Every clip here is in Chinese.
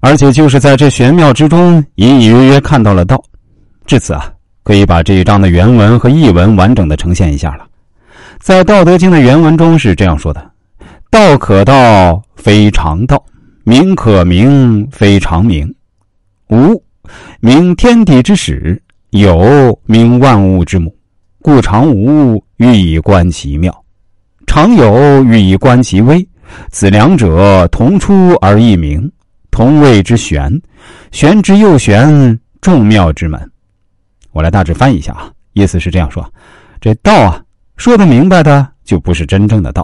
而且就是在这玄妙之中，隐隐约约看到了道。至此啊，可以把这一章的原文和译文完整的呈现一下了。在《道德经》的原文中是这样说的：“道可道，非常道；名可名，非常名。无，名天地之始；有，名万物之母。故常无，欲以观其妙；常有，欲以观其微。此两者，同出而异名。”同谓之玄，玄之又玄，众妙之门。我来大致翻译一下啊，意思是这样说：这道啊，说得明白的就不是真正的道；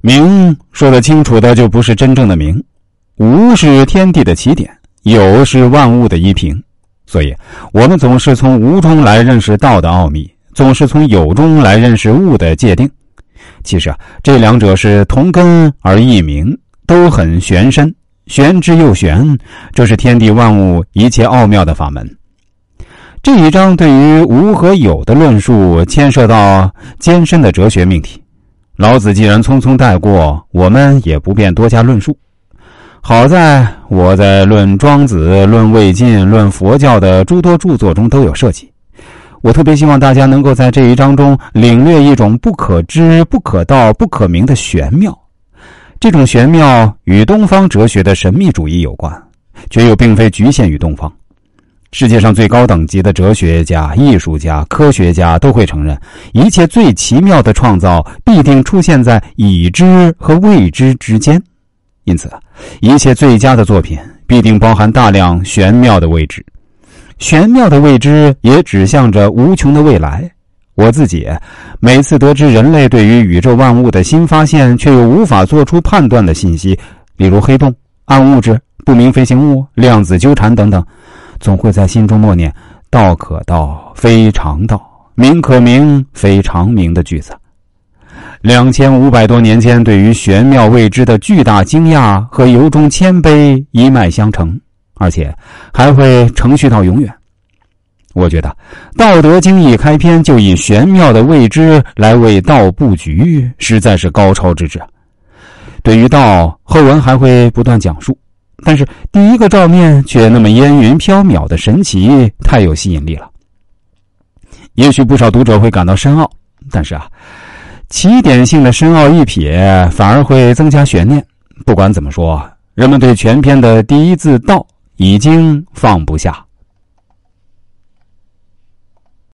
明说得清楚的就不是真正的明。无是天地的起点，有是万物的依凭。所以，我们总是从无中来认识道的奥秘，总是从有中来认识物的界定。其实啊，这两者是同根而异名，都很玄深。玄之又玄，这是天地万物一切奥妙的法门。这一章对于无和有的论述，牵涉到艰深的哲学命题。老子既然匆匆带过，我们也不便多加论述。好在我在论庄子、论魏晋、论佛教的诸多著作中都有涉及。我特别希望大家能够在这一章中领略一种不可知、不可道、不可名的玄妙。这种玄妙与东方哲学的神秘主义有关，却又并非局限于东方。世界上最高等级的哲学家、艺术家、科学家都会承认，一切最奇妙的创造必定出现在已知和未知之间。因此，一切最佳的作品必定包含大量玄妙的未知。玄妙的未知也指向着无穷的未来。我自己每次得知人类对于宇宙万物的新发现，却又无法做出判断的信息，例如黑洞、暗物质、不明飞行物、量子纠缠等等，总会在心中默念“道可道，非常道；名可名，非常名”的句子。两千五百多年间，对于玄妙未知的巨大惊讶和由衷谦卑一脉相承，而且还会承续到永远。我觉得《道德经》一开篇就以玄妙的未知来为道布局，实在是高超之至。对于道，后文还会不断讲述，但是第一个照面却那么烟云飘渺的神奇，太有吸引力了。也许不少读者会感到深奥，但是啊，起点性的深奥一瞥，反而会增加悬念。不管怎么说，人们对全篇的第一字“道”已经放不下。